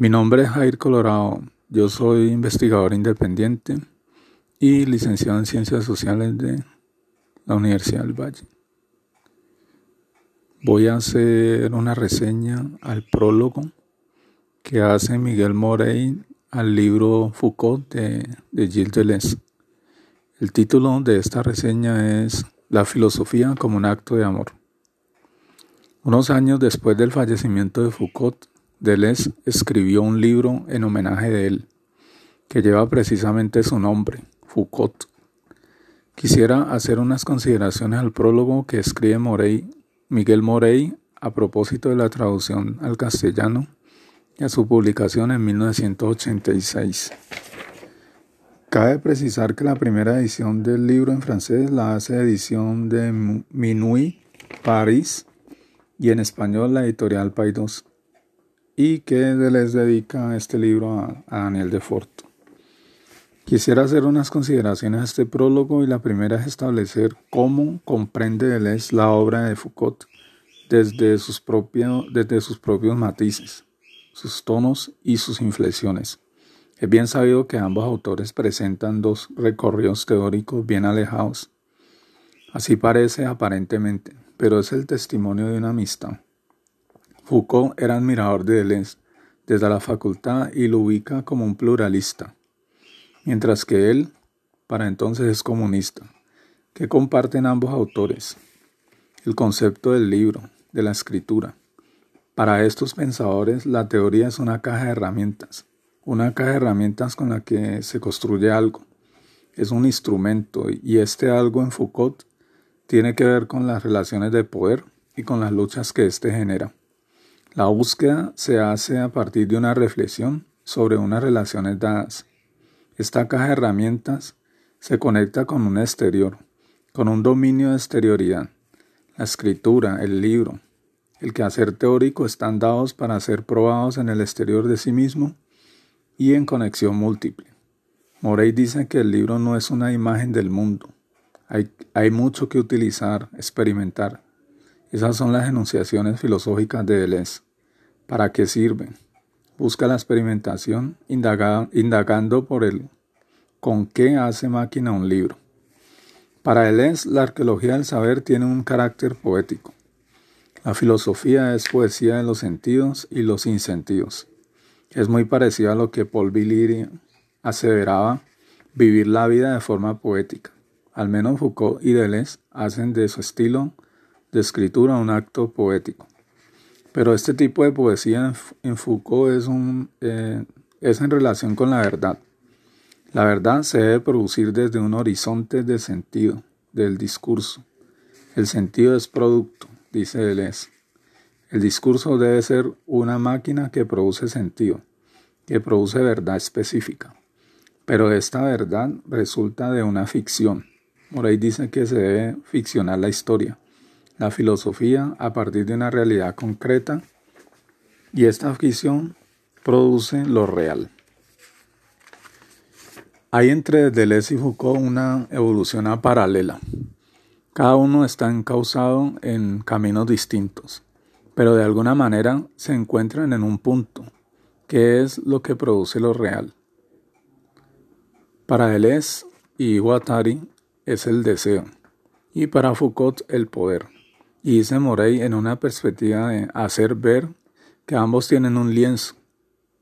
Mi nombre es Jair Colorado. Yo soy investigador independiente y licenciado en Ciencias Sociales de la Universidad del Valle. Voy a hacer una reseña al prólogo que hace Miguel Morey al libro Foucault de, de Gilles Deleuze. El título de esta reseña es La filosofía como un acto de amor. Unos años después del fallecimiento de Foucault, Deleuze escribió un libro en homenaje de él, que lleva precisamente su nombre, Foucault. Quisiera hacer unas consideraciones al prólogo que escribe Morey, Miguel Morey a propósito de la traducción al castellano y a su publicación en 1986. Cabe precisar que la primera edición del libro en francés la hace edición de Minuit, París, y en español la editorial Paidós y que les dedica este libro a, Daniel de Forto. Quisiera hacer unas consideraciones a este prólogo y la primera es establecer cómo comprende Deleuze la obra de Foucault desde sus, desde sus propios matices, sus tonos y sus inflexiones. Es bien sabido que ambos autores presentan dos recorridos teóricos bien alejados. Así parece aparentemente, pero es el testimonio de una amistad Foucault era admirador de Deleuze desde la facultad y lo ubica como un pluralista, mientras que él, para entonces, es comunista. ¿Qué comparten ambos autores? El concepto del libro, de la escritura. Para estos pensadores, la teoría es una caja de herramientas, una caja de herramientas con la que se construye algo. Es un instrumento y este algo en Foucault tiene que ver con las relaciones de poder y con las luchas que éste genera. La búsqueda se hace a partir de una reflexión sobre unas relaciones dadas. Esta caja de herramientas se conecta con un exterior, con un dominio de exterioridad. La escritura, el libro, el quehacer teórico están dados para ser probados en el exterior de sí mismo y en conexión múltiple. Morey dice que el libro no es una imagen del mundo. Hay, hay mucho que utilizar, experimentar. Esas son las enunciaciones filosóficas de Deleuze. ¿Para qué sirve? Busca la experimentación indagando por el con qué hace máquina un libro. Para Deleuze, la arqueología del saber tiene un carácter poético. La filosofía es poesía de los sentidos y los insentidos. Es muy parecido a lo que Paul Valéry aseveraba vivir la vida de forma poética. Al menos Foucault y Deleuze hacen de su estilo de escritura un acto poético. Pero este tipo de poesía en Foucault es, un, eh, es en relación con la verdad. La verdad se debe producir desde un horizonte de sentido, del discurso. El sentido es producto, dice Deleuze. El discurso debe ser una máquina que produce sentido, que produce verdad específica. Pero esta verdad resulta de una ficción. Morey dice que se debe ficcionar la historia la filosofía a partir de una realidad concreta y esta ficción produce lo real. Hay entre Deleuze y Foucault una evolución paralela. Cada uno está encauzado en caminos distintos, pero de alguna manera se encuentran en un punto, que es lo que produce lo real. Para Deleuze y Guattari es el deseo, y para Foucault el poder. Y dice Morey en una perspectiva de hacer ver que ambos tienen un lienzo.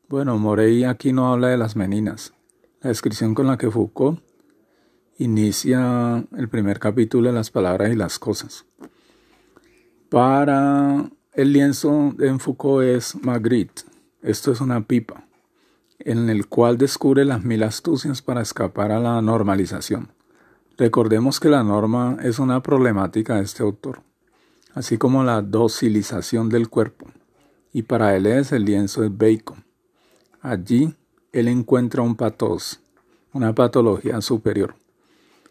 Bueno, Morey aquí no habla de las meninas. La descripción con la que Foucault inicia el primer capítulo de las palabras y las cosas. Para el lienzo en Foucault es Magritte. Esto es una pipa, en el cual descubre las mil astucias para escapar a la normalización. Recordemos que la norma es una problemática de este autor así como la docilización del cuerpo. Y para él es el lienzo de Bacon. Allí él encuentra un patos, una patología superior,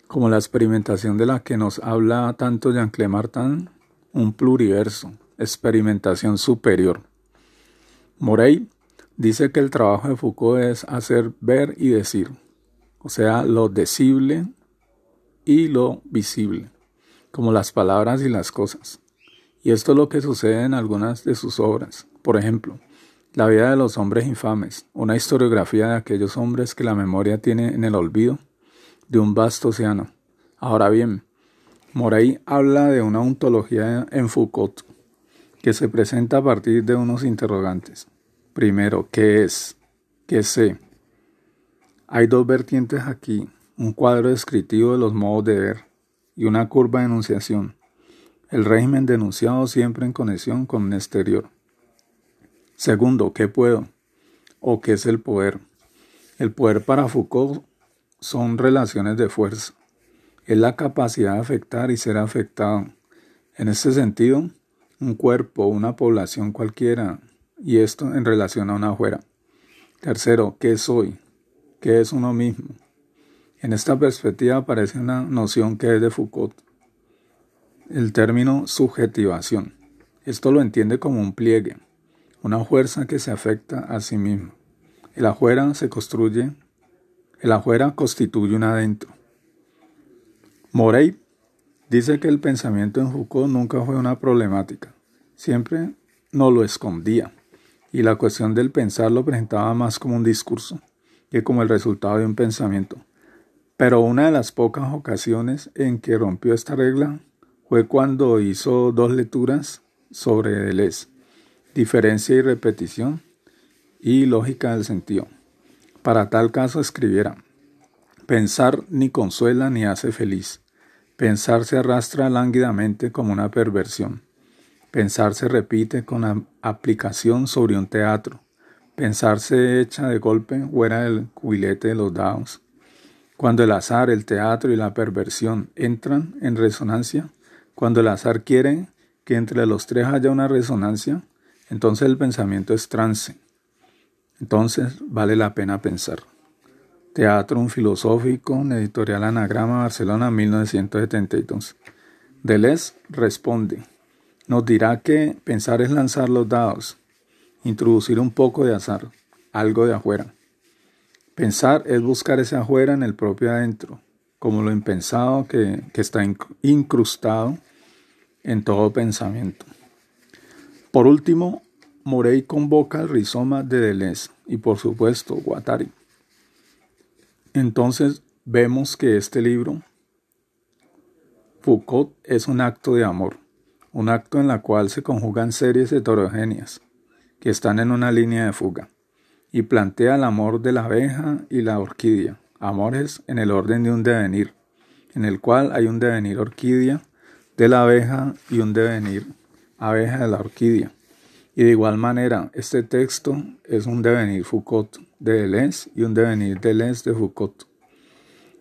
como la experimentación de la que nos habla tanto Jean-Claude Martin, un pluriverso, experimentación superior. Morey dice que el trabajo de Foucault es hacer ver y decir, o sea, lo decible y lo visible, como las palabras y las cosas. Y esto es lo que sucede en algunas de sus obras. Por ejemplo, La vida de los hombres infames, una historiografía de aquellos hombres que la memoria tiene en el olvido de un vasto océano. Ahora bien, Morey habla de una ontología en Foucault que se presenta a partir de unos interrogantes. Primero, ¿qué es? ¿Qué sé? Hay dos vertientes aquí, un cuadro descriptivo de los modos de ver y una curva de enunciación. El régimen denunciado siempre en conexión con un exterior. Segundo, ¿qué puedo? ¿O qué es el poder? El poder para Foucault son relaciones de fuerza. Es la capacidad de afectar y ser afectado. En este sentido, un cuerpo, una población cualquiera, y esto en relación a una afuera. Tercero, ¿qué soy? ¿Qué es uno mismo? En esta perspectiva aparece una noción que es de Foucault, el término subjetivación. Esto lo entiende como un pliegue, una fuerza que se afecta a sí mismo. El afuera se construye, el afuera constituye un adentro. Morey dice que el pensamiento en Foucault nunca fue una problemática, siempre no lo escondía, y la cuestión del pensar lo presentaba más como un discurso que como el resultado de un pensamiento. Pero una de las pocas ocasiones en que rompió esta regla fue cuando hizo dos lecturas sobre Deleuze, diferencia y repetición y lógica del sentido. Para tal caso escribiera, pensar ni consuela ni hace feliz. Pensar se arrastra lánguidamente como una perversión. Pensar se repite con aplicación sobre un teatro. Pensar se echa de golpe fuera del cubilete de los dados. Cuando el azar, el teatro y la perversión entran en resonancia, cuando el azar quiere que entre los tres haya una resonancia, entonces el pensamiento es trance. Entonces vale la pena pensar. Teatro filosófico, editorial Anagrama, Barcelona, 1972. Deleuze responde, nos dirá que pensar es lanzar los dados, introducir un poco de azar, algo de afuera. Pensar es buscar ese afuera en el propio adentro, como lo impensado que, que está incrustado en todo pensamiento. Por último, Morey convoca el rizoma de Deleuze y por supuesto Guattari. Entonces vemos que este libro, Foucault, es un acto de amor, un acto en la cual se conjugan series heterogéneas que están en una línea de fuga y plantea el amor de la abeja y la orquídea, amores en el orden de un devenir, en el cual hay un devenir orquídea de la abeja y un devenir abeja de la orquídea. Y de igual manera, este texto es un devenir Foucault de Deleuze y un devenir Deleuze de Foucault.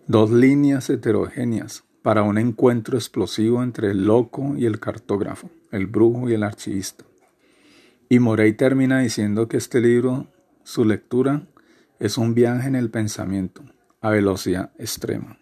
Dos líneas heterogéneas para un encuentro explosivo entre el loco y el cartógrafo, el brujo y el archivista. Y Morey termina diciendo que este libro su lectura es un viaje en el pensamiento a velocidad extrema.